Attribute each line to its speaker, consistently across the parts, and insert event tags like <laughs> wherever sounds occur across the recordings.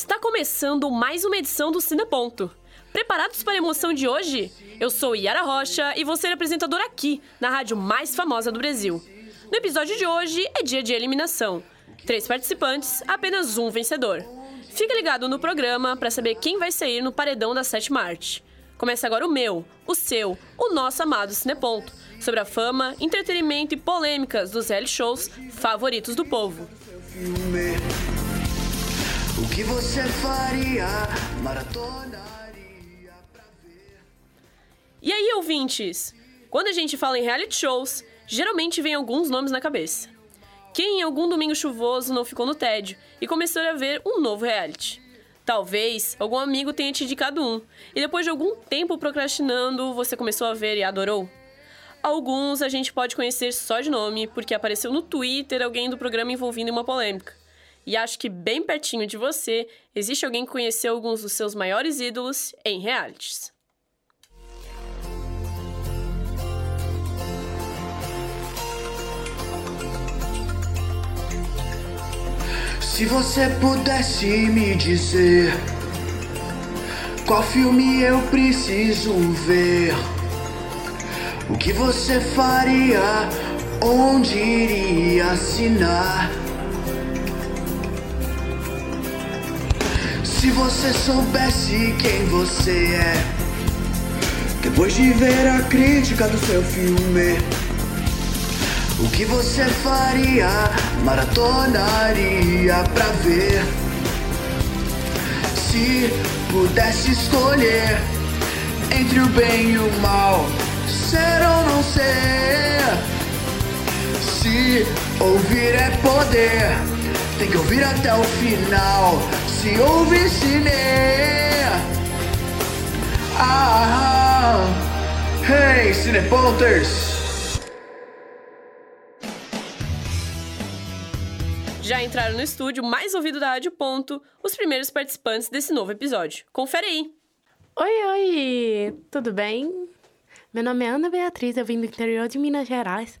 Speaker 1: Está começando mais uma edição do Cineponto. Preparados para a emoção de hoje? Eu sou Yara Rocha e vou ser apresentadora aqui, na rádio mais famosa do Brasil. No episódio de hoje é dia de eliminação. Três participantes, apenas um vencedor. Fica ligado no programa para saber quem vai sair no paredão da sétima arte. Começa agora o meu, o seu, o nosso amado Cineponto, sobre a fama, entretenimento e polêmicas dos reality shows favoritos do povo.
Speaker 2: Que você faria? Maratonaria pra ver.
Speaker 1: E aí, ouvintes? Quando a gente fala em reality shows, geralmente vem alguns nomes na cabeça. Quem em algum domingo chuvoso não ficou no tédio e começou a ver um novo reality? Talvez algum amigo tenha te indicado um, e depois de algum tempo procrastinando, você começou a ver e adorou? Alguns a gente pode conhecer só de nome, porque apareceu no Twitter alguém do programa envolvido em uma polêmica. E acho que bem pertinho de você existe alguém que conheceu alguns dos seus maiores ídolos em realities.
Speaker 2: Se você pudesse me dizer qual filme eu preciso ver, o que você faria, onde iria assinar? Se você soubesse quem você é, depois de ver a crítica do seu filme. O que você faria? Maratonaria pra ver. Se pudesse escolher entre o bem e o mal, ser ou não ser. Se ouvir é poder, tem que ouvir até o final. Se ouvir cine. Ah, hey, Cineponters!
Speaker 1: Já entraram no estúdio mais ouvido da Rádio Ponto os primeiros participantes desse novo episódio. Confere aí!
Speaker 3: Oi, oi! Tudo bem? Meu nome é Ana Beatriz, eu vim do interior de Minas Gerais.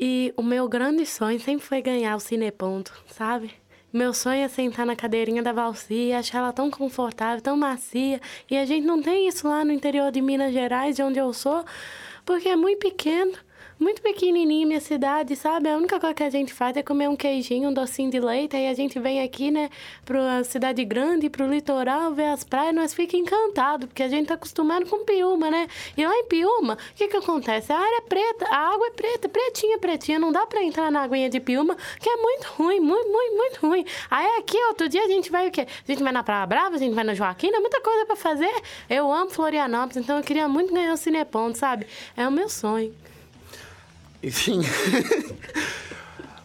Speaker 3: E o meu grande sonho sempre foi ganhar o Cineponto, sabe? Meu sonho é sentar na cadeirinha da Valcia, achar ela tão confortável, tão macia. E a gente não tem isso lá no interior de Minas Gerais, de onde eu sou, porque é muito pequeno muito pequenininha minha cidade, sabe? A única coisa que a gente faz é comer um queijinho, um docinho de leite, aí a gente vem aqui, né, pra cidade grande, pro litoral, ver as praias, nós fica encantado, porque a gente tá acostumado com Piúma, né? E lá em Piúma, o que que acontece? A área é preta, a água é preta, pretinha, pretinha, não dá pra entrar na aguinha de Piúma, que é muito ruim, muito, muito, muito ruim. Aí aqui, outro dia, a gente vai o quê? A gente vai na Praia Brava, a gente vai na Joaquina, muita coisa pra fazer. Eu amo Florianópolis, então eu queria muito ganhar o Cineponto, sabe? É o meu sonho.
Speaker 4: Enfim.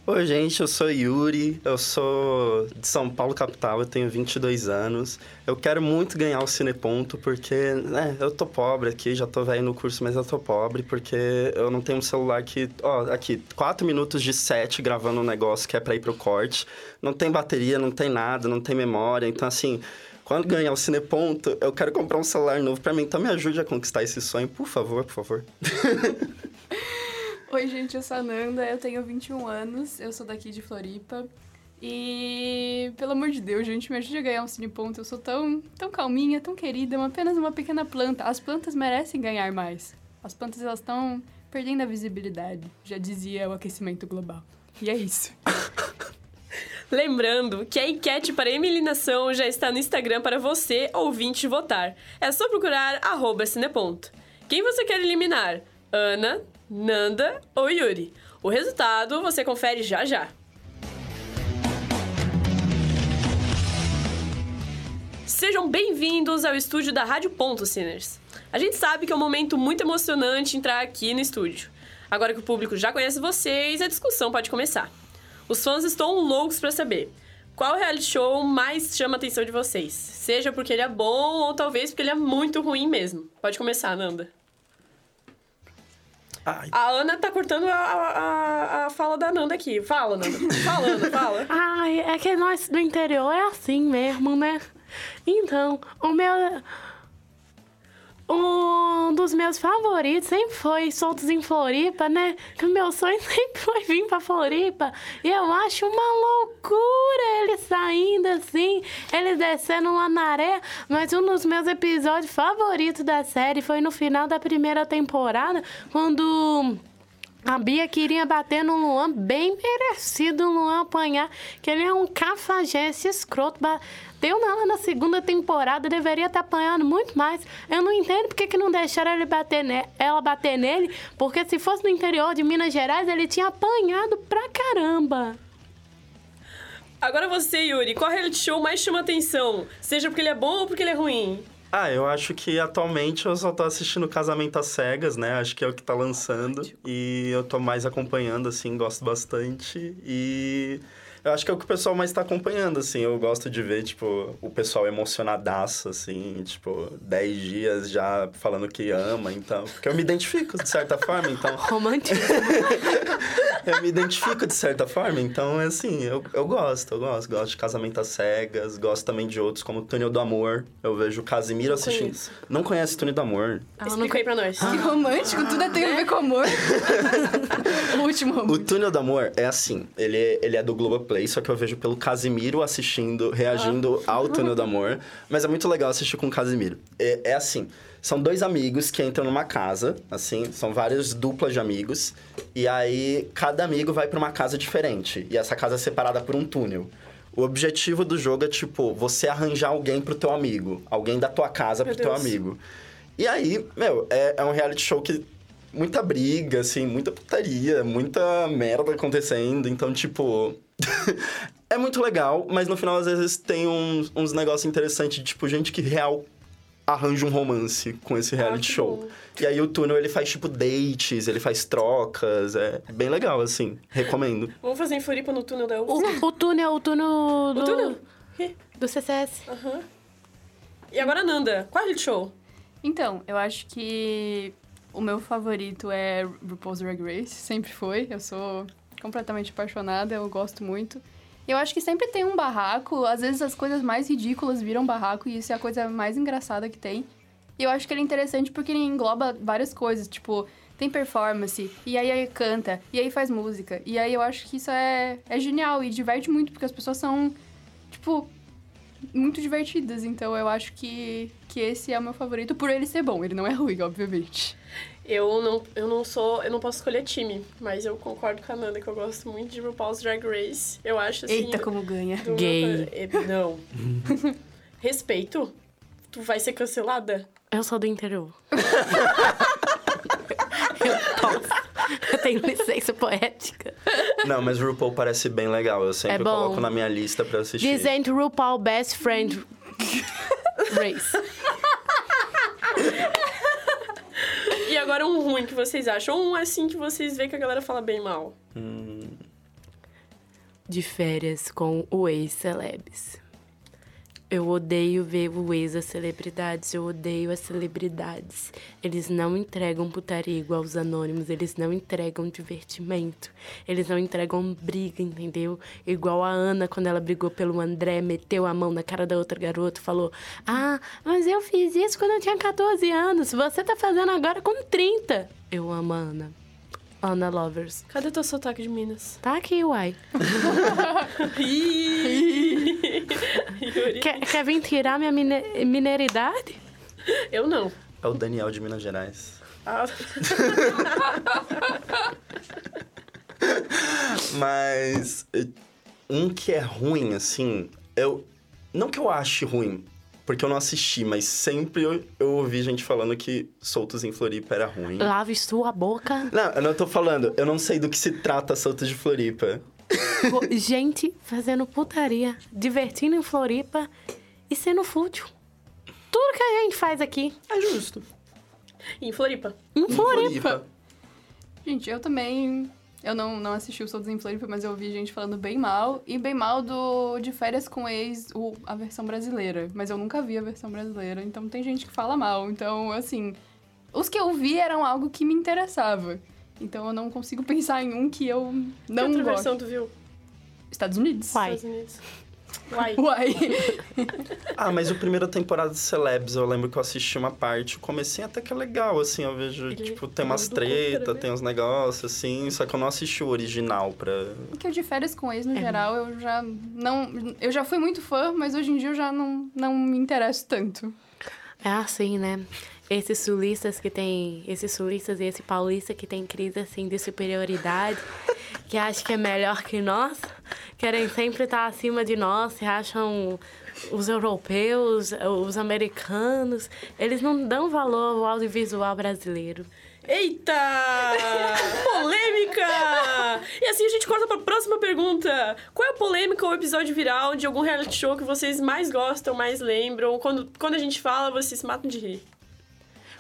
Speaker 4: Oi, gente, eu sou Yuri, eu sou de São Paulo, capital, eu tenho 22 anos. Eu quero muito ganhar o Cineponto, porque, né, eu tô pobre aqui, já tô velho no curso, mas eu tô pobre, porque eu não tenho um celular que, ó, aqui, 4 minutos de set gravando um negócio que é pra ir pro corte. Não tem bateria, não tem nada, não tem memória, então, assim... Quando ganhar o Cineponto, eu quero comprar um celular novo pra mim. Então me ajude a conquistar esse sonho, por favor, por favor. <laughs>
Speaker 5: Oi, gente, eu sou a Nanda, eu tenho 21 anos, eu sou daqui de Floripa. E, pelo amor de Deus, gente, me ajude a ganhar um cineponto. Eu sou tão, tão calminha, tão querida, apenas uma pequena planta. As plantas merecem ganhar mais. As plantas, elas estão perdendo a visibilidade, já dizia o aquecimento global. E é isso. <laughs>
Speaker 1: Lembrando que a enquete para eliminação já está no Instagram para você, ouvinte, votar. É só procurar arroba cineponto. Quem você quer eliminar? Ana, Nanda ou Yuri? O resultado você confere já já. Sejam bem-vindos ao estúdio da Rádio Ponto, Sinners. A gente sabe que é um momento muito emocionante entrar aqui no estúdio. Agora que o público já conhece vocês, a discussão pode começar. Os fãs estão loucos para saber qual reality show mais chama a atenção de vocês. Seja porque ele é bom ou talvez porque ele é muito ruim mesmo. Pode começar, Nanda.
Speaker 4: Ai.
Speaker 1: A Ana tá cortando a, a, a fala da Nanda aqui. Fala, Nanda. Fala, Ana, fala. <laughs>
Speaker 3: Ai, é que nós do interior é assim mesmo, né? Então, o meu. Um dos meus favoritos sempre foi Soltos em Floripa, né? Que o meu sonho <laughs> sempre foi vir pra Floripa. E eu acho uma loucura ele saindo assim, ele descendo lá na areia. Mas um dos meus episódios favoritos da série foi no final da primeira temporada, quando. A Bia queria bater no Luan, bem merecido o Luan apanhar, que ele é um cafajeste escroto. Bateu nela na segunda temporada, deveria estar apanhando muito mais. Eu não entendo porque que não deixaram ele bater ela bater nele, porque se fosse no interior de Minas Gerais, ele tinha apanhado pra caramba.
Speaker 1: Agora você, Yuri, qual reality show mais chama atenção? Seja porque ele é bom ou porque ele é ruim?
Speaker 4: Ah, eu acho que atualmente eu só tô assistindo Casamento às Cegas, né? Acho que é o que tá lançando. E eu tô mais acompanhando, assim, gosto bastante. E eu acho que é o que o pessoal mais tá acompanhando, assim. Eu gosto de ver, tipo, o pessoal emocionadaço, assim, tipo, 10 dias já falando que ama, então. Porque eu me identifico, de certa forma, então. <laughs>
Speaker 3: Romântico. <laughs>
Speaker 4: eu me identifico de certa forma, então, é assim, eu, eu gosto, eu gosto. Gosto de Casamento às Cegas, gosto também de outros, como Túnel do Amor. Eu vejo o Casimiro assistindo.
Speaker 1: conheço.
Speaker 4: Não conhece Túnel do Amor?
Speaker 1: Explica aí pra nós.
Speaker 5: Que romântico, tudo é tem a ver com amor. <laughs> o último
Speaker 4: O
Speaker 5: romântico.
Speaker 4: Túnel do Amor é assim, ele, ele é do Globoplay, só que eu vejo pelo Casimiro assistindo, reagindo ao Túnel do Amor. Mas é muito legal assistir com o Casimiro. É, é assim, são dois amigos que entram numa casa, assim, são várias duplas de amigos. E aí, cada amigo vai pra uma casa diferente. E essa casa é separada por um túnel. O objetivo do jogo é, tipo, você arranjar alguém pro teu amigo. Alguém da tua casa
Speaker 1: Meu
Speaker 4: pro teu
Speaker 1: Deus.
Speaker 4: amigo. E aí, meu, é, é um reality show que muita briga, assim, muita putaria, muita merda acontecendo. Então, tipo. <laughs> é muito legal, mas no final, às vezes, tem uns, uns negócios interessantes, tipo, gente que real arranja um romance com esse reality
Speaker 1: que
Speaker 4: show.
Speaker 1: bom.
Speaker 4: E aí o túnel ele faz tipo dates, ele faz trocas, é bem legal assim, recomendo.
Speaker 1: Vamos fazer em Floripa no túnel da
Speaker 3: O,
Speaker 1: UFSC?
Speaker 3: o túnel, o túnel do,
Speaker 1: O túnel?
Speaker 3: Do CCS.
Speaker 1: Aham. E agora, Nanda, qual reality show?
Speaker 5: Então, eu acho que o meu favorito é RuPaul's Drag Race, sempre foi. Eu sou completamente apaixonada, eu gosto muito. Eu acho que sempre tem um barraco, às vezes as coisas mais ridículas viram barraco e isso é a coisa mais engraçada que tem. E eu acho que ele é interessante porque ele engloba várias coisas, tipo, tem performance, e aí, aí canta, e aí faz música. E aí eu acho que isso é, é genial e diverte muito porque as pessoas são, tipo, muito divertidas. Então eu acho que, que esse é o meu favorito por ele ser bom. Ele não é ruim, obviamente.
Speaker 1: Eu não, eu não sou, eu não posso escolher time, mas eu concordo com a Nanda que eu gosto muito de RuPaul's Drag Race. Eu acho assim.
Speaker 5: Eita, como ganha.
Speaker 1: do-
Speaker 3: Gay.
Speaker 1: É, Não. <laughs> Respeito. Tu vai ser cancelada?
Speaker 3: Eu sou do interior. <laughs> eu posso. Eu tenho licença poética.
Speaker 4: Não, mas RuPaul parece bem legal, eu sempre
Speaker 3: É bom.
Speaker 4: coloco na minha lista pra assistir.
Speaker 3: Dizendo RuPaul Best Friend <laughs> Race.
Speaker 1: E agora um ruim que vocês acham? Ou um assim que vocês veem que a galera fala bem mal?
Speaker 3: De férias com o ex-celebs. Eu odeio ver o ex das celebridades, eu odeio as celebridades. Eles não entregam putaria igual os anônimos, eles não entregam divertimento, eles não entregam briga, entendeu? Igual a Ana, quando ela brigou pelo André, meteu a mão na cara da outra garota, falou: Ah, mas eu fiz isso quando eu tinha 14 anos, você tá fazendo agora com 30. Eu amo a Ana. Ana Lovers.
Speaker 1: Cadê teu sotaque de Minas?
Speaker 3: Tá aqui, uai. <laughs> <laughs> Quer, quer vir tirar minha mine mineridade?
Speaker 1: Eu não.
Speaker 4: É o Daniel de Minas Gerais.
Speaker 1: Ah, <laughs>
Speaker 4: Mas eh, um que é ruim, assim, eu. Não que eu ache ruim, porque eu não assisti, mas sempre eu, eu ouvi gente falando que Soltos em Floripa era ruim.
Speaker 3: Lave sua boca.
Speaker 4: Não, eu não tô falando, eu não sei do que se trata Soltos de Floripa.
Speaker 3: Gente fazendo putaria, divertindo em Floripa e sendo fútil. Tudo que a gente faz aqui
Speaker 4: É justo.
Speaker 1: em Floripa.
Speaker 3: em
Speaker 4: Em
Speaker 3: Floripa.
Speaker 5: Gente, eu também. Eu não, não assisti o Soldos em Floripa, mas eu ouvi gente falando bem mal. E bem mal do de férias com ex, o, a versão brasileira. Mas eu nunca vi a versão brasileira, então tem gente que fala mal. Então, assim. Os que eu vi eram algo que me interessava. Então eu não consigo <laughs> pensar em um que eu
Speaker 1: que
Speaker 5: não
Speaker 1: outra
Speaker 5: gosto.
Speaker 1: versão tu viu?
Speaker 5: Estados Unidos.
Speaker 3: Uai.
Speaker 1: Estados Unidos. Uai. <laughs>
Speaker 5: Uai.
Speaker 4: Ah, mas o primeira temporada de Celebs, eu lembro que eu assisti uma parte, o comecinho até que é legal, assim, eu vejo,
Speaker 1: Ele
Speaker 4: tipo, tem umas treta,
Speaker 1: né?
Speaker 4: tem uns negócios, assim, só que eu não assisti o original pra...
Speaker 5: Porque eu de férias com ex, no geral, eu já não... Eu já fui muito fã, mas hoje em dia eu já não, não me interesso tanto.
Speaker 3: É assim, né? Esses sulistas que tem. Esses sulistas e esse paulista que tem crise assim de superioridade, que acham que é melhor que nós, querem sempre estar acima de nós, se acham os europeus, os americanos. Eles não dão valor ao audiovisual brasileiro.
Speaker 1: Eita! <laughs> polêmica! E assim a gente corta pra próxima pergunta. Qual é a polêmica ou episódio viral de algum reality show que vocês mais gostam, mais lembram? Quando, quando a gente fala, vocês se matam de rir.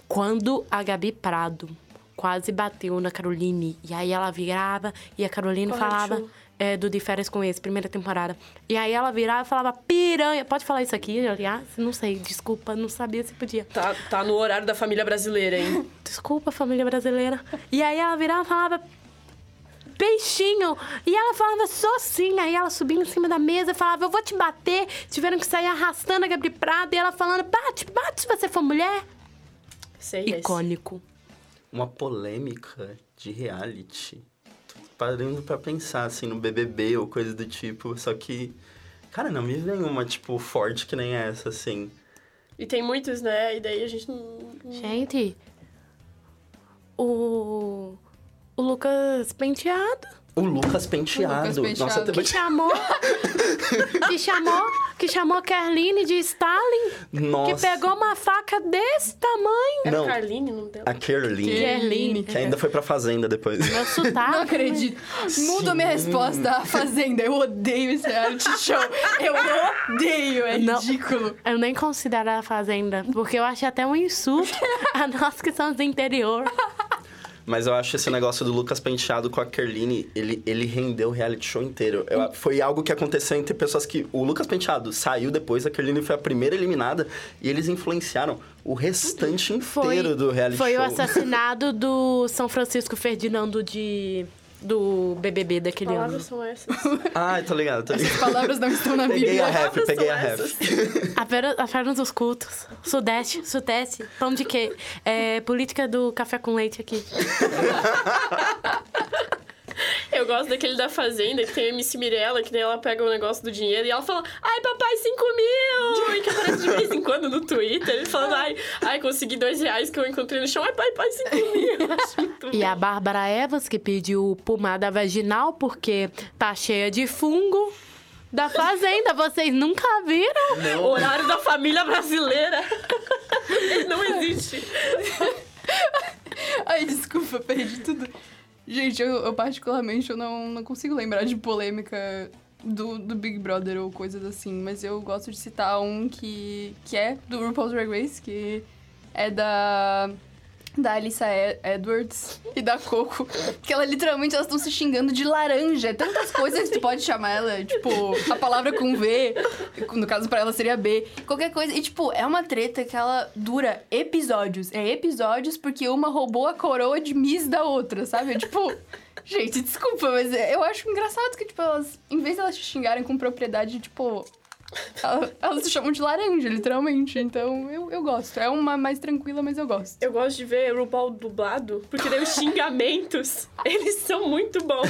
Speaker 3: Quando a Gabi Prado quase bateu na Caroline, e aí ela virava e a Caroline
Speaker 1: Qual
Speaker 3: falava é, do De Férias com Esse, primeira temporada. E aí ela virava e falava piranha. Pode falar isso aqui, aliás? Não sei, desculpa, não sabia se podia.
Speaker 1: Tá, tá no horário da família brasileira, hein? <laughs>
Speaker 3: Desculpa, família brasileira. E aí ela virava e falava. Peixinho! E ela falava só assim, aí ela subia em cima da mesa falava: Eu vou te bater. Tiveram que sair arrastando a Gabi Prado e ela falando: Bate, bate se você for mulher.
Speaker 1: Sei, esse.
Speaker 4: Uma polêmica de reality. Tô parando pra pensar, assim, no BBB ou coisa do tipo, só que... Cara, não me vem uma, tipo, forte que nem essa, assim.
Speaker 1: E tem muitos, né? E daí a gente não. não-
Speaker 3: Gente, o. O Lucas Penteado.
Speaker 4: O Lucas Penteado.
Speaker 5: O Lucas Penteado.
Speaker 4: Nossa,
Speaker 3: Que <laughs> chamou. que chamou. Que chamou Kerline de Stalin.
Speaker 4: Nossa.
Speaker 3: Que pegou uma faca desse tamanho.
Speaker 1: Era
Speaker 4: Não.
Speaker 1: Carline, não dela?
Speaker 4: A Kerline.
Speaker 3: Kerline.
Speaker 4: Que ainda foi pra Fazenda depois.
Speaker 3: Meu sotaque.
Speaker 5: Não acredito. Muda a minha resposta à Fazenda. Eu odeio esse reality show. Eu odeio. É
Speaker 3: Não.
Speaker 5: ridículo.
Speaker 3: Eu nem considero a Fazenda, porque eu acho até um insulto a nós que somos do interior.
Speaker 4: Mas eu acho esse negócio do Lucas Penteado com a Kerline, ele, ele rendeu o reality show inteiro. Eu- foi algo que aconteceu entre pessoas que... O Lucas Penteado saiu depois, a Kerline foi a primeira eliminada, e eles influenciaram o restante inteiro do reality
Speaker 3: foi
Speaker 4: show.
Speaker 3: o assassinato do São Francisco Ferdinando de do BBB
Speaker 1: Que
Speaker 3: daquele
Speaker 1: palavras
Speaker 3: ano.
Speaker 1: são essas?
Speaker 4: Ai, <laughs> tô ligado, tô ligado.
Speaker 5: Palavras não estão na
Speaker 4: Peguei a
Speaker 5: Bíblia.
Speaker 4: ref, peguei a ref.
Speaker 1: essas? <laughs>
Speaker 3: Apenas, apenas os cultos. Sudeste, sudeste. Pão de quê? É, política do café com leite aqui. <laughs>
Speaker 1: Eu gosto daquele da Fazenda, que tem a MC Mirella, que daí ela pega o negócio do dinheiro e ela fala, ai, papai, 5 mil! E que aparece de vez em quando no Twitter, ele falando, ai, ai, consegui dois reais que eu encontrei no chão, ai, pai, pai, 5 mil! Eu acho muito <laughs>
Speaker 3: E a Bárbara Evans, que pediu pomada vaginal porque tá cheia de fungo. Da fazenda, vocês nunca viram?
Speaker 1: Horário da família brasileira. Ele <laughs> não existe.
Speaker 5: Ai, desculpa, perdi tudo. Gente, eu, eu particularmente eu não, não consigo lembrar de polêmica do, do Big Brother ou coisas assim, mas eu gosto de citar um que, que é do RuPaul's Drag Race, que é da da Alissa Edwards e da Coco, que ela literalmente elas estão se xingando de laranja. Tantas coisas que tu pode chamar ela, tipo, a palavra com V, no caso pra ela seria B, qualquer coisa. E tipo, é uma treta que ela dura episódios. É episódios porque uma roubou a coroa de Miss da outra, sabe? É, tipo, gente, desculpa, mas eu acho engraçado que tipo elas, em vez de elas se xingarem com propriedade, tipo, ela- elas se chamam de laranja, literalmente. Então, eu, eu gosto. É uma mais tranquila, mas eu gosto.
Speaker 1: Eu gosto de ver RuPaul dublado, porque daí os <laughs> xingamentos, eles são muito bons.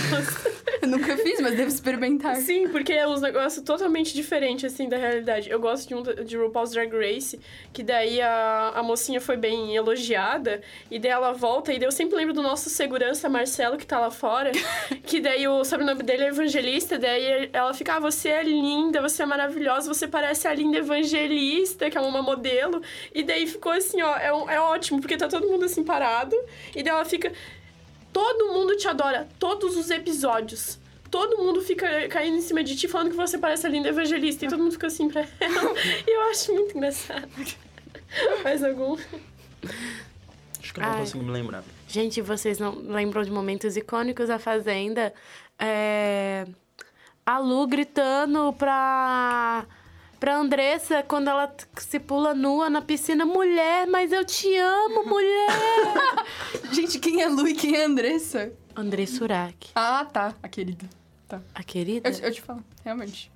Speaker 5: Eu nunca fiz, mas devo experimentar.
Speaker 1: Sim, porque é uns negócios totalmente diferentes, assim, da realidade. Eu gosto de um de RuPaul's Drag Race, que daí a, a mocinha foi bem elogiada, e daí ela volta, e daí eu sempre lembro do nosso segurança, Marcelo, que tá lá fora, <laughs> que daí o sobrenome dele é Evangelista, daí ela fica, ah, você é linda, você é maravilhosa, você parece a linda Evangelista, que é uma modelo, e daí ficou assim, ó, é, um- é ótimo, porque tá todo mundo assim parado, e daí ela fica... Todo mundo te adora, todos os episódios. Todo mundo fica caindo em cima de ti falando que você parece a linda evangelista. E todo mundo fica assim pra ela. E eu acho muito engraçado. Mais algum?
Speaker 4: Acho que eu não
Speaker 3: Ai.
Speaker 4: consigo me lembrar.
Speaker 3: Gente, vocês não lembram de momentos icônicos da Fazenda? É... A Lu gritando pra... Pra Andressa, quando ela se pula nua na piscina, mulher, mas eu te amo, mulher! <laughs>
Speaker 5: Gente, quem é Lu e quem é Andressa?
Speaker 3: André Surak,
Speaker 5: Ah, tá. A querida. Tá.
Speaker 3: a querida.
Speaker 5: Eu, te- eu te falo, realmente.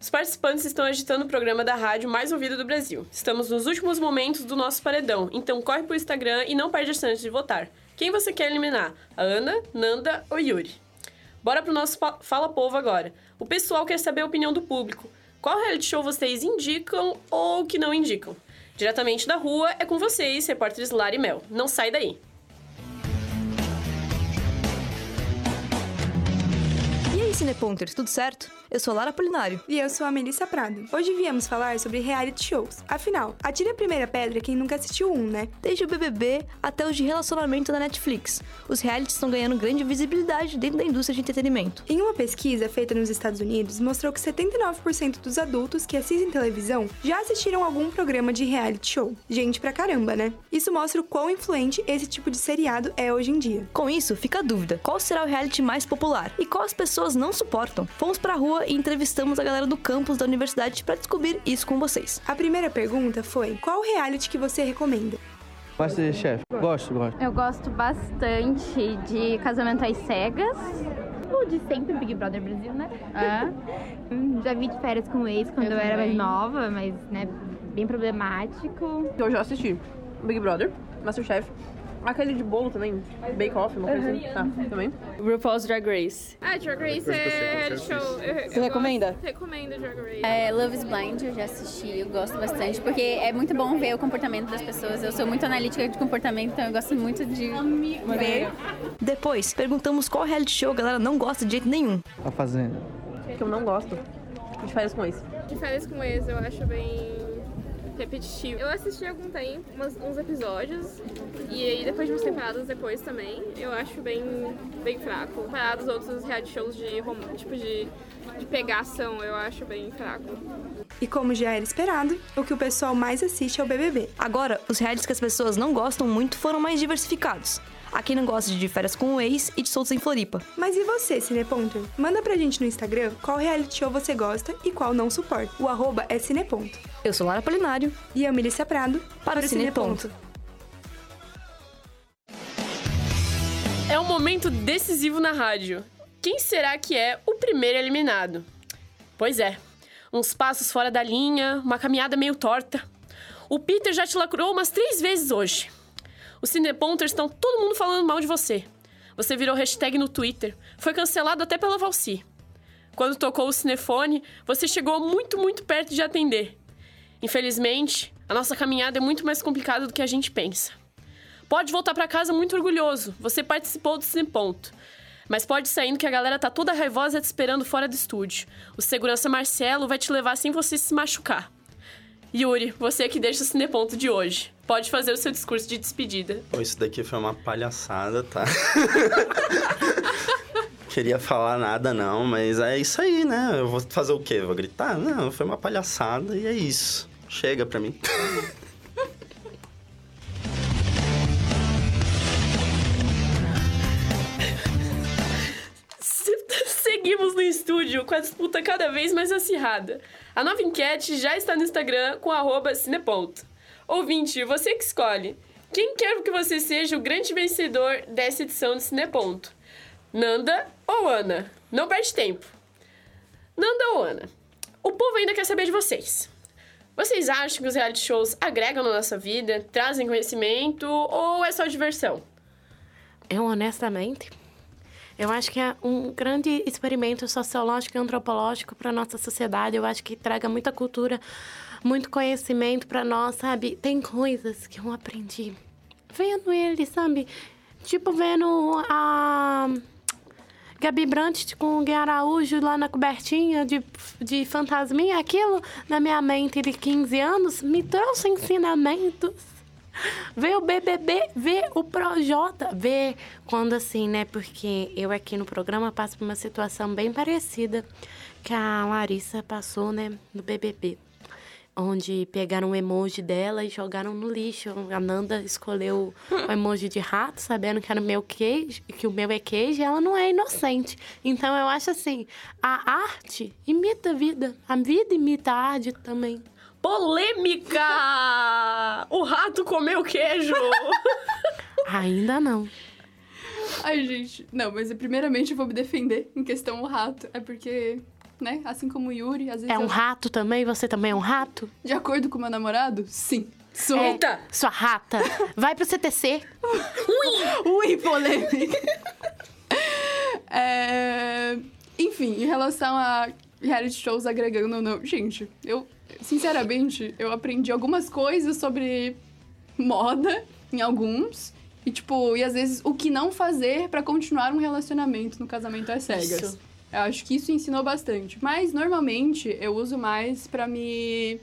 Speaker 1: Os participantes estão agitando o programa da rádio mais ouvido do Brasil. Estamos nos últimos momentos do nosso paredão, então corre pro Instagram e não perde a chance de votar. Quem você quer eliminar? A Ana, Nanda ou Yuri? Bora pro nosso Fala Povo agora. O pessoal quer saber a opinião do público. Qual reality show vocês indicam ou que não indicam? Diretamente da rua é com vocês, repórteres Lara e Mel. Não sai daí.
Speaker 6: E aí, Cineponters, tudo certo? Eu sou Lara Polinário.
Speaker 7: E eu sou a Melissa Prado. Hoje viemos falar sobre reality shows. Afinal, atire a primeira pedra quem nunca assistiu um, né?
Speaker 6: Desde o BBB até os de relacionamento da Netflix, os realities estão ganhando grande visibilidade dentro da indústria de entretenimento.
Speaker 7: Em uma pesquisa feita nos Estados Unidos, mostrou que 79% dos adultos que assistem televisão já assistiram algum programa de reality show. Gente pra caramba, né? Isso mostra o quão influente esse tipo de seriado é hoje em dia.
Speaker 6: Com isso, fica a dúvida: qual será o reality mais popular e qual as pessoas não suportam? Fomos pra rua e entrevistamos a galera do campus da universidade para descobrir isso com vocês.
Speaker 7: A primeira pergunta foi: qual reality que você recomenda?
Speaker 8: Masterchef. Gosto, gosto.
Speaker 9: Eu gosto bastante de Casamento às Cegas. O de sempre, Big Brother Brasil, né? <laughs> Hum, Já vi de férias com o ex quando eu, era mais nova, mas, né, bem problemático.
Speaker 10: Eu já assisti Big Brother, Masterchef, aquele de bolo também, Bake Off, uma coisa assim. Tá, também.
Speaker 1: RuPaul's Drag Race.
Speaker 11: Ah, Drag Race é reality show. Eu,
Speaker 6: Você recomenda?
Speaker 11: gosto- recomendo Drag Race.
Speaker 9: É, Love is Blind eu já assisti, eu gosto bastante, porque é muito bom ver o comportamento das pessoas. Eu sou muito analítica de comportamtamento, então eu gosto muito de ver.
Speaker 6: Depois, perguntamos qual reality show a galera não gosta de jeito nenhum.
Speaker 8: A Fazenda.
Speaker 10: Que eu não gosto. De férias com esse.
Speaker 11: De férias com ex eu acho bem repetitivo. Eu assisti algum tempo, umas- uns episódios, e aí depois de umas temporadas depois também, eu acho bem, bem fraco. Comparado aos outros reality shows de tipo de, de pegação, eu acho bem fraco.
Speaker 7: E como já era esperado, o que o pessoal mais assiste é o BBB.
Speaker 6: Agora, os realities que as pessoas não gostam muito foram mais diversificados. Há quem não gosta de férias com o ex e de soltos em Floripa.
Speaker 7: Mas e você, Cineponto? Manda pra gente no Instagram qual reality show você gosta e qual não suporta. O arroba é Cineponto.
Speaker 6: Eu sou Lara Polinário.
Speaker 7: E eu, Melissa Prado,
Speaker 6: Para o Cineponto.
Speaker 1: É um momento decisivo na rádio. Quem será que é o primeiro eliminado? Pois é, uns passos fora da linha, uma caminhada meio torta. O Peter já te lacrou umas três vezes hoje. Os Cineponters estão todo mundo falando mal de você. Você virou hashtag no Twitter, foi cancelado até pela Valci. Quando tocou o cinefone, você chegou muito, muito perto de atender. Infelizmente, a nossa caminhada é muito mais complicada do que a gente pensa. Pode voltar pra casa muito orgulhoso, você participou do Cineponto. Mas pode saindo que a galera tá toda raivosa te esperando fora do estúdio. O segurança Marcelo vai te levar sem você se machucar. Yuri, você que deixa o Cineponto de hoje. Pode fazer o seu discurso de despedida.
Speaker 4: Pô, isso daqui foi uma palhaçada, tá? <laughs> Queria falar nada não, mas é isso aí, né? Eu vou fazer o quê? Vou gritar? Não, foi uma palhaçada e é isso. Chega pra mim.
Speaker 1: Se- <laughs> Seguimos no estúdio com a disputa cada vez mais acirrada. A nova enquete já está no Instagram com arroba cineponto. Ouvinte, você que escolhe. Quem quer que você seja o grande vencedor dessa edição de Cineponto? Nanda ou Ana? Não perde tempo. Nanda ou Ana? O povo ainda quer saber de vocês. Vocês acham que os reality shows agregam na nossa vida, trazem conhecimento ou é só diversão?
Speaker 3: Eu, honestamente, eu acho que é um grande experimento sociológico e antropológico para nossa sociedade. Eu acho que traga muita cultura, muito conhecimento para nós, sabe? Tem coisas que eu aprendi vendo ele, sabe? Tipo, vendo a Gabi Brandt com o Gui Araújo lá na cobertinha de, de fantasminha. Aquilo, na minha mente de 15 anos, me trouxe ensinamentos ver o BBB, ver o Projota, ver quando assim, né? Porque eu aqui no programa passo por uma situação bem parecida que a Larissa passou, né, no BBB. Onde pegaram o emoji dela e jogaram no lixo. A Nanda escolheu o <laughs> emoji de rato, sabendo que era o meu queijo, que o meu é queijo, e ela não é inocente. Então eu acho assim, a arte imita a vida. A vida imita a arte também.
Speaker 1: Polêmica! O rato comeu queijo! <laughs>
Speaker 3: Ainda não.
Speaker 5: Ai, gente. Não, mas primeiramente eu vou me defender em questão o rato. É porque né? Assim como o Yuri, às vezes
Speaker 3: É um
Speaker 5: eu-
Speaker 3: rato também? Você também é um rato?
Speaker 5: De acordo com o meu namorado, sim. Sou.
Speaker 3: É, sua rata. Vai pro CTC. <laughs>
Speaker 5: Ui, polêmica. É, Enfim, em relação a reality shows agregando ou não. Gente, eu, sinceramente, eu aprendi algumas coisas sobre moda em alguns. E, tipo, e às vezes o que não fazer pra continuar um relacionamento no casamento às cegas.
Speaker 1: Isso.
Speaker 5: Eu acho que isso ensinou bastante. Mas, normalmente, eu uso mais pra me...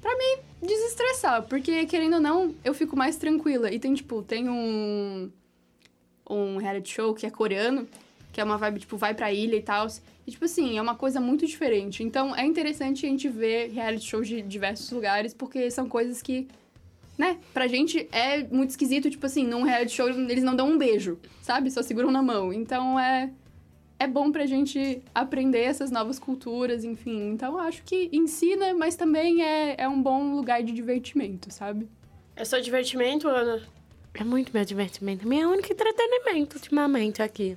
Speaker 5: Pra me desestressar. Porque, querendo ou não, eu fico mais tranquila. E tem, tipo, tem um... Um reality show que é coreano. Que é uma vibe, tipo, vai pra ilha e tal. E, tipo assim, é uma coisa muito diferente. Então, é interessante a gente ver reality shows de diversos lugares. Porque são coisas que né? Pra gente é muito esquisito, tipo assim, num reality show eles não dão um beijo, sabe? Só seguram na mão. Então é é bom pra gente aprender essas novas culturas, enfim. Então eu acho que ensina, mas também é, é um bom lugar de divertimento, sabe?
Speaker 1: É só divertimento, Ana?
Speaker 3: É muito meu divertimento. Meu único entretenimento ultimamente aqui.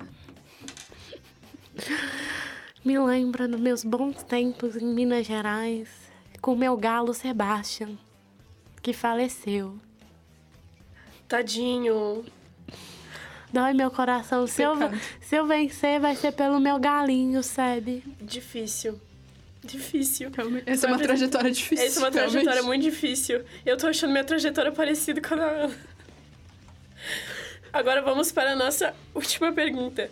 Speaker 3: Me lembra dos meus bons tempos em Minas Gerais com o meu galo Sebastian, que faleceu.
Speaker 1: Tadinho.
Speaker 3: Dói meu coração. Se eu, se eu vencer, vai ser pelo meu galinho, sabe?
Speaker 1: Difícil. Difícil.
Speaker 5: Essa é uma trajetória difícil,
Speaker 1: Essa é uma
Speaker 5: realmente.
Speaker 1: trajetória muito difícil. Eu tô achando minha trajetória parecida com a da Ana. Agora vamos para a nossa última pergunta.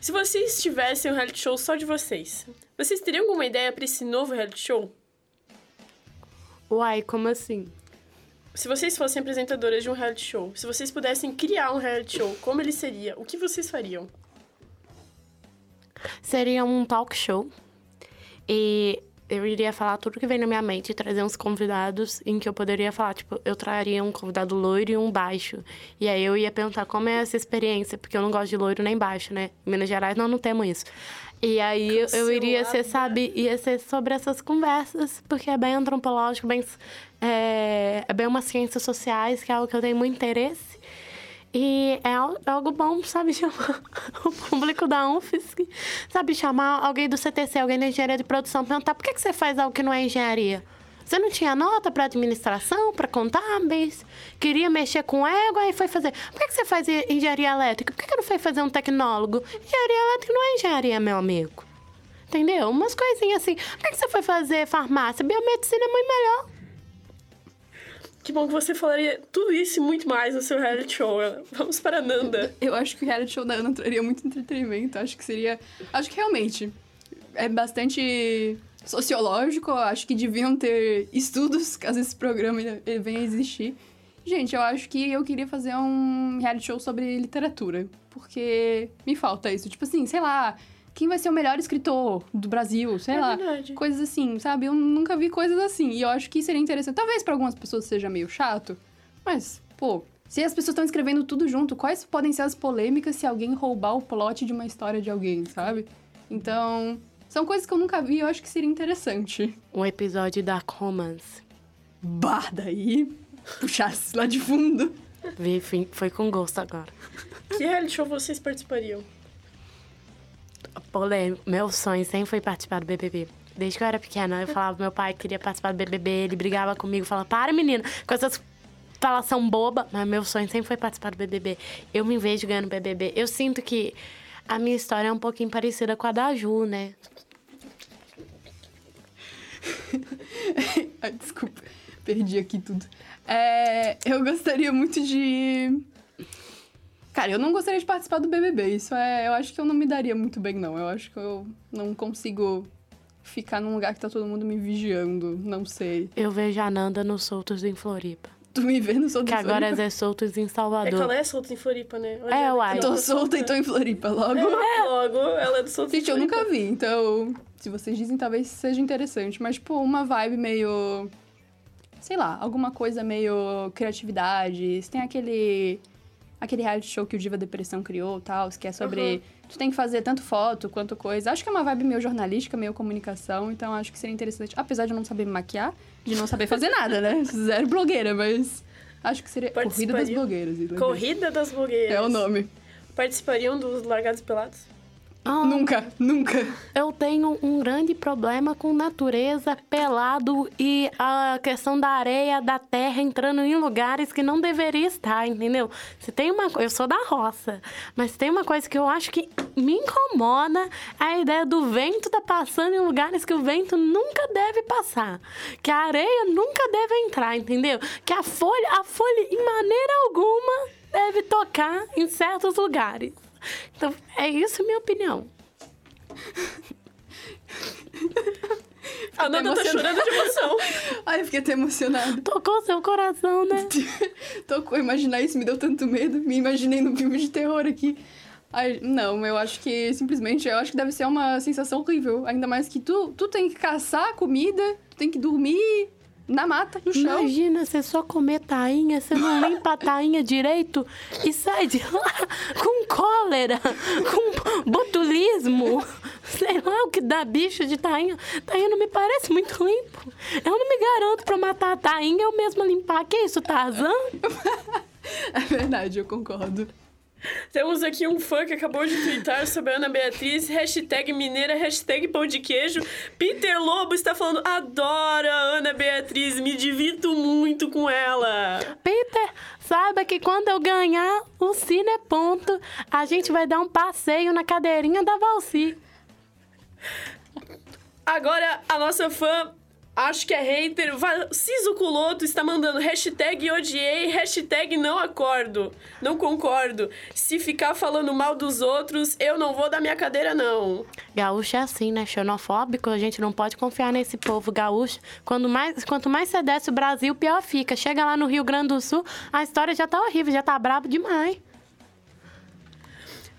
Speaker 1: Se vocês tivessem um reality show só de vocês, vocês teriam alguma ideia para esse novo reality show?
Speaker 3: Uai, como assim?
Speaker 1: Se vocês fossem apresentadoras de um reality show, se vocês pudessem criar um reality show, como ele seria? O que vocês fariam?
Speaker 3: Seria um talk show. E eu iria falar tudo que vem na minha mente, trazer uns convidados em que eu poderia falar, tipo, eu traria um convidado loiro e um baixo. E aí eu ia perguntar como é essa experiência, porque eu não gosto de loiro nem baixo, né? Em Minas Gerais nós não temos isso. E aí eu- eu iria ser, sabe, ia ser sobre essas conversas, porque é bem antropológico, bem, é, é bem umas ciências sociais, que é algo que eu tenho muito interesse. E é é algo bom, sabe, <laughs> chamar o público da UFSC, sabe, chamar alguém do CTC, alguém da engenharia de produção, perguntar por que, que você faz algo que não é engenharia? Você não tinha nota para administração, para contábeis? Queria mexer com ego, aí foi fazer. Por que, que você faz en- engenharia elétrica? Por que, que não foi fazer um tecnólogo? Engenharia elétrica não é engenharia, meu amigo. Entendeu? Umas coisinhas assim. Por que, que você foi fazer farmácia? Biomedicina é muito melhor.
Speaker 1: Que bom que você falaria tudo isso e muito mais no seu reality show. Vamos para a Nanda. <laughs>
Speaker 5: Eu acho que o reality show da Ana traria muito entretenimento. Acho que seria. Acho que realmente é bastante sociológico. Acho que deviam ter estudos caso esse programa ele venha a existir. Gente, eu acho que eu queria fazer um reality show sobre literatura. Porque me falta isso. Tipo assim, sei lá. Quem vai ser o melhor escritor do Brasil? Sei
Speaker 1: É
Speaker 5: lá.
Speaker 1: verdade.
Speaker 5: Coisas assim, sabe? Eu nunca vi coisas assim. E eu acho que seria interessante. Talvez pra algumas pessoas seja meio chato. Mas, pô, se as pessoas estão escrevendo tudo junto, quais podem ser as polêmicas se alguém roubar o plot de uma história de alguém, sabe? Então, são coisas que eu nunca vi e eu acho que seria interessante.
Speaker 3: Um episódio da Romance.
Speaker 5: Bah, daí puxasse lá de fundo.
Speaker 3: Vi, foi com gosto agora.
Speaker 1: Que reality show vocês participariam?
Speaker 3: Polêmico. Meu sonho sempre foi participar do BBB. Desde que eu era pequena, eu falava pro meu pai que queria participar do BBB, ele brigava comigo, falava, para menina, com essas falação boba. Mas meu sonho sempre foi participar do BBB. Eu me vejo ganhando BBB. Eu sinto que a minha história é um pouquinho parecida com a da Ju, né? <laughs>
Speaker 5: Ai, desculpa, perdi aqui tudo. É, eu gostaria muito de. Cara, eu não gostaria de participar do BBB. Isso é. Eu acho que eu não me daria muito bem, não. Eu acho que eu não consigo ficar num lugar que tá todo mundo me vigiando. Não sei.
Speaker 3: Eu vejo a Nanda nos soltos em Floripa.
Speaker 5: Tu me vê no solto
Speaker 3: Que
Speaker 5: em
Speaker 3: agora é soltos em
Speaker 1: É que
Speaker 3: Salvador.
Speaker 1: ela é solta em Floripa, né? Onde
Speaker 3: É,
Speaker 1: ela
Speaker 3: uai.
Speaker 5: Eu tô solta e tô em Floripa logo.
Speaker 1: É, logo, ela é do solto em
Speaker 5: Gente, eu
Speaker 1: Floripa.
Speaker 5: nunca vi, então, se vocês dizem, talvez seja interessante. Mas, tipo, uma vibe meio. Sei lá, alguma coisa meio criatividade. Tem aquele. Aquele reality show que o Diva Depressão criou tal, que é sobre.
Speaker 1: Uhum.
Speaker 5: Tu tem que fazer tanto foto quanto coisa. Acho que é uma vibe meio jornalística, meio comunicação, então acho que seria interessante. Apesar de eu não saber me maquiar, de não saber fazer nada, né? <laughs> Zero blogueira, mas. Acho que seria. Corrida das blogueiras.
Speaker 1: Corrida das blogueiras.
Speaker 5: É o nome.
Speaker 1: Participariam dos Largados e Pelados?
Speaker 5: Nunca, nunca.
Speaker 3: Eu tenho um grande problema com natureza, pelado e a questão da areia, da terra entrando em lugares que não deveria estar, entendeu? Se tem uma eu sou da roça, mas tem uma coisa que eu acho que me incomoda é a ideia do vento tá passando em lugares que o vento nunca deve passar, que a areia nunca deve entrar, entendeu? Que a folha, a folha em maneira alguma deve tocar em certos lugares. Então, é isso a minha opinião.
Speaker 1: A Nanda tá chorando de emoção.
Speaker 5: Ai, eu fiquei até emocionada.
Speaker 3: Tocou seu coração, né?
Speaker 5: Tocou, imaginar isso me deu tanto medo. Me imaginei num filme de terror aqui. Ai, não, eu acho que simplesmente, eu acho que deve ser uma sensação horrível. Ainda mais que tu, tu tem que caçar comida, tu tem que dormir na mata, no chão.
Speaker 3: Imagina você só comer tainha, você não limpa a tainha direito e sai de lá <laughs> com cólera, com botulismo. Sei lá o que dá bicho de tainha. Tainha não me parece muito limpo. Eu não me garanto pra matar a tainha eu mesma limpar. Que isso, Tarzan? <laughs>
Speaker 5: É verdade, eu concordo.
Speaker 1: Temos aqui um fã que acabou de twittar sobre a Ana Beatriz, hashtag mineira, hashtag pão de queijo. Peter Lobo está falando, adoro a Ana Beatriz, me divirto muito com ela.
Speaker 3: Peter, saiba que quando eu ganhar o Cineponto, a gente vai dar um passeio na cadeirinha da Valci.
Speaker 1: Agora, a nossa fã, acho que é hater, Ciso Culoto está mandando hashtag odiei, hashtag não acordo. Não concordo. Se ficar falando mal dos outros, eu não vou dar minha cadeira, não.
Speaker 3: Gaúcho é assim, né? Xenofóbico, a gente não pode confiar nesse povo gaúcho. Quando mais, quanto mais você desce o Brasil, pior fica. Chega lá no Rio Grande do Sul, a história já tá horrível, já tá brabo demais.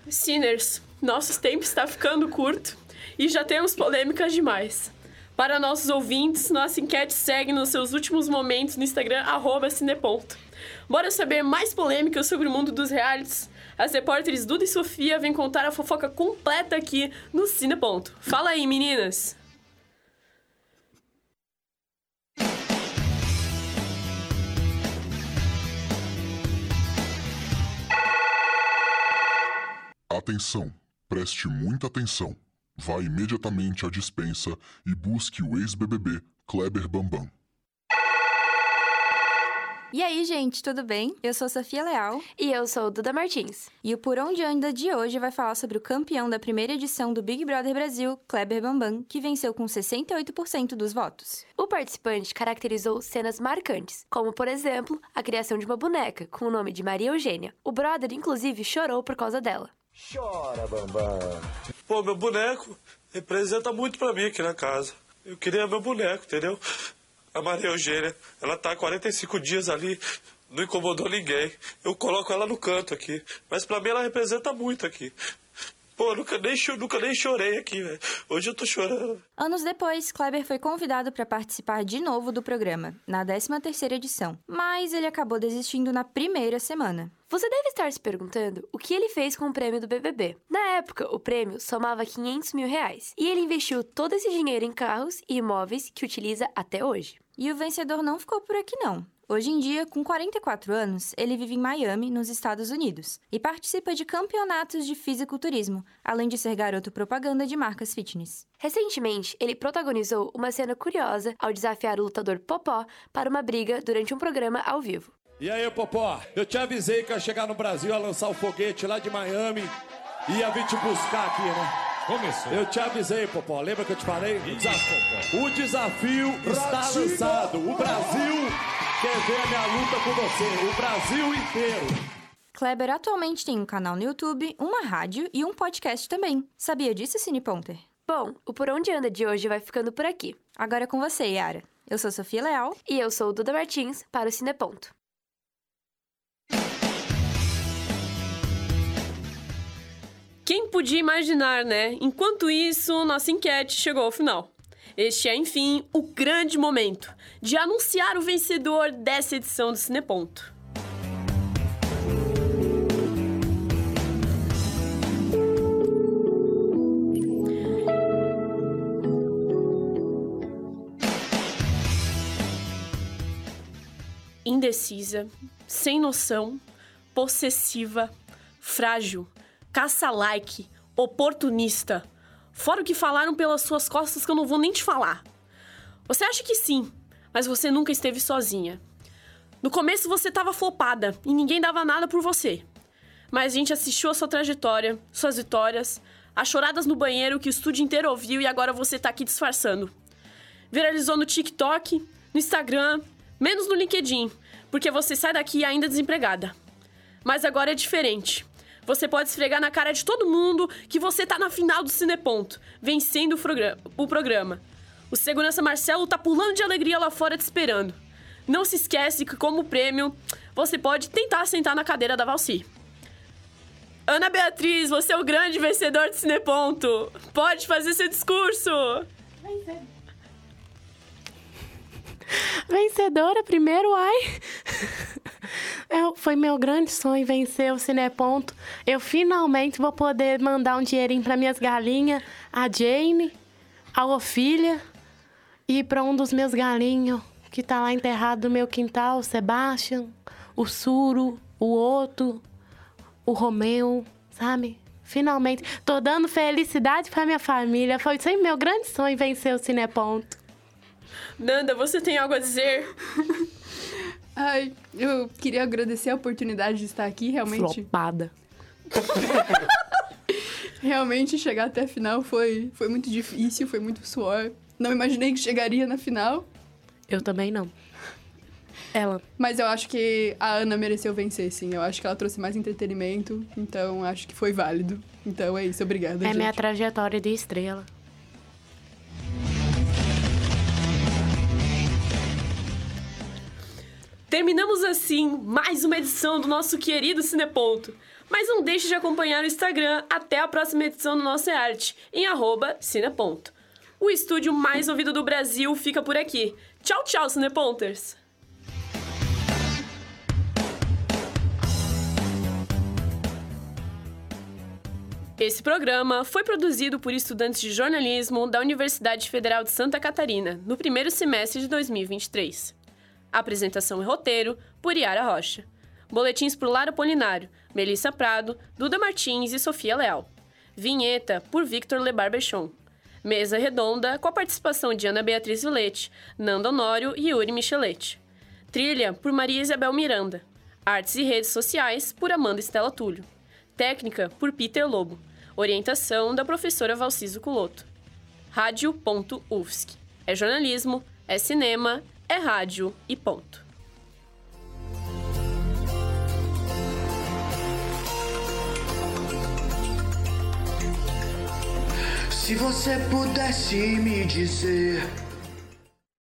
Speaker 1: Sinners, nossos tempos está ficando curto e já temos polêmicas demais. Para nossos ouvintes, nossa enquete segue nos seus últimos momentos no Instagram, arroba cineponto. Bora saber mais polêmicas sobre o mundo dos realities? As repórteres Duda e Sofia vêm contar a fofoca completa aqui no Cineponto. Fala aí, meninas!
Speaker 12: Atenção, preste muita atenção. Vá imediatamente à dispensa e busque o ex-BBB Kleber Bambam.
Speaker 13: E aí, gente, tudo bem? Eu sou Sofia Leal.
Speaker 14: E eu sou Duda Martins.
Speaker 13: E o Por Onde Anda de hoje vai falar sobre o campeão da primeira edição do Big Brother Brasil, Kleber Bambam, que venceu com 68% dos votos.
Speaker 14: O participante caracterizou cenas marcantes, como, por exemplo, a criação de uma boneca com o nome de Maria Eugênia. O brother, inclusive, chorou por causa dela.
Speaker 15: Chora, Bambam. Pô, meu boneco representa muito pra mim aqui na casa. Eu queria meu boneco, entendeu? A Maria Eugênia, ela tá há 45 dias ali, não incomodou ninguém. Eu coloco ela no canto aqui. Mas pra mim ela representa muito aqui. Pô, nunca nem, nunca nem chorei aqui, velho. Hoje eu tô chorando.
Speaker 13: Anos depois, Kleber foi convidado para participar de novo do programa, na 13ª edição, mas ele acabou desistindo na primeira semana.
Speaker 14: Você deve estar se perguntando o que ele fez com o prêmio do BBB. Na época, o prêmio somava 500 mil reais. E ele investiu todo esse dinheiro em carros e imóveis que utiliza até hoje.
Speaker 13: E o vencedor não ficou por aqui não. Hoje em dia, com 44 anos, ele vive em Miami, nos Estados Unidos, e participa de campeonatos de fisiculturismo, além de ser garoto propaganda de marcas fitness.
Speaker 14: Recentemente, ele protagonizou uma cena curiosa ao desafiar o lutador Popó para uma briga durante um programa ao vivo.
Speaker 16: E aí, Popó, eu te avisei que ia chegar no Brasil, ia lançar o foguete lá de Miami, ia vir te buscar aqui, né? Começou. Eu te avisei, Popó. Lembra que eu te falei? O desafio, o desafio está lançado. O Brasil quer ver a minha luta com você. O Brasil inteiro.
Speaker 13: Kleber atualmente tem um canal no YouTube, uma rádio e um podcast também. Sabia disso, Cine Ponter?
Speaker 14: Bom, o Por Onde Anda de hoje vai ficando por aqui.
Speaker 13: Agora é com você, Yara. Eu sou Sofia Leal.
Speaker 14: E eu sou Duda Martins para o Cineponto.
Speaker 1: Quem podia imaginar, né? Enquanto isso, nossa enquete chegou ao final. Este é, enfim, o grande momento de anunciar o vencedor dessa edição do Cineponto. Indecisa, sem noção, possessiva, frágil, caça-like, Oportunista. Fora o que falaram pelas suas costas que eu não vou nem te falar. Você acha que sim, mas você nunca esteve sozinha. No começo você estava flopada e ninguém dava nada por você. Mas a gente assistiu a sua trajetória, suas vitórias, as choradas no banheiro que o estúdio inteiro ouviu e agora você tá aqui disfarçando. Viralizou no TikTok, no Instagram, menos no LinkedIn, porque você sai daqui ainda desempregada. Mas agora é diferente. Você pode esfregar na cara de todo mundo que você tá na final do Cineponto, vencendo o, programa. O, programa. o segurança Marcelo tá pulando de alegria lá fora te esperando. Não se esquece que, como prêmio, você pode tentar sentar na cadeira da Valci. Ana Beatriz, você é o grande vencedor do Cineponto. Pode fazer seu discurso. <laughs>
Speaker 3: Vencedora primeiro, ai. <laughs> Eu, foi meu grande sonho vencer o Cineponto. Eu finalmente vou poder mandar um dinheirinho para minhas galinhas, a Jane, a Ofília e para um dos meus galinhos que tá lá enterrado no meu quintal, o Sebastian, o Suro, o Outro, o Romeu, sabe? Finalmente, tô dando felicidade para minha família. Foi sempre meu grande sonho vencer o Cineponto.
Speaker 1: Nanda, você tem algo a dizer? <laughs>
Speaker 5: Ai, eu queria agradecer a oportunidade de estar aqui, realmente.
Speaker 3: Flopada. <laughs>
Speaker 5: realmente chegar até a final foi, foi muito difícil, foi muito suor. Não imaginei que chegaria na final.
Speaker 3: Eu também não. Ela.
Speaker 5: Mas eu acho que a Ana mereceu vencer, sim. Eu acho que ela trouxe mais entretenimento, então acho que foi válido. Então é isso, obrigada.
Speaker 3: É
Speaker 5: gente.
Speaker 3: minha trajetória de estrela.
Speaker 1: Terminamos assim mais uma edição do nosso querido Cineponto. Mas não deixe de acompanhar o Instagram até a próxima edição do nosso arte, em Cineponto. O estúdio mais ouvido do Brasil fica por aqui. Tchau, tchau, Cineponters! Esse programa foi produzido por estudantes de jornalismo da Universidade Federal de Santa Catarina, no primeiro semestre de 2023. Apresentação e roteiro por Yara Rocha. Boletins por Lara Polinário, Melissa Prado, Duda Martins e Sofia Leal. Vinheta por Victor Lebar Bechon. Mesa redonda com a participação de Ana Beatriz Vilete, Nando Honório e Yuri Michelete. Trilha por Maria Isabel Miranda. Artes e redes sociais por Amanda Estela Túlio. Técnica por Peter Lobo. Orientação da professora Valciso Culoto. Rádio.UFSC. É jornalismo, é cinema, é rádio e ponto.
Speaker 2: Se você pudesse me dizer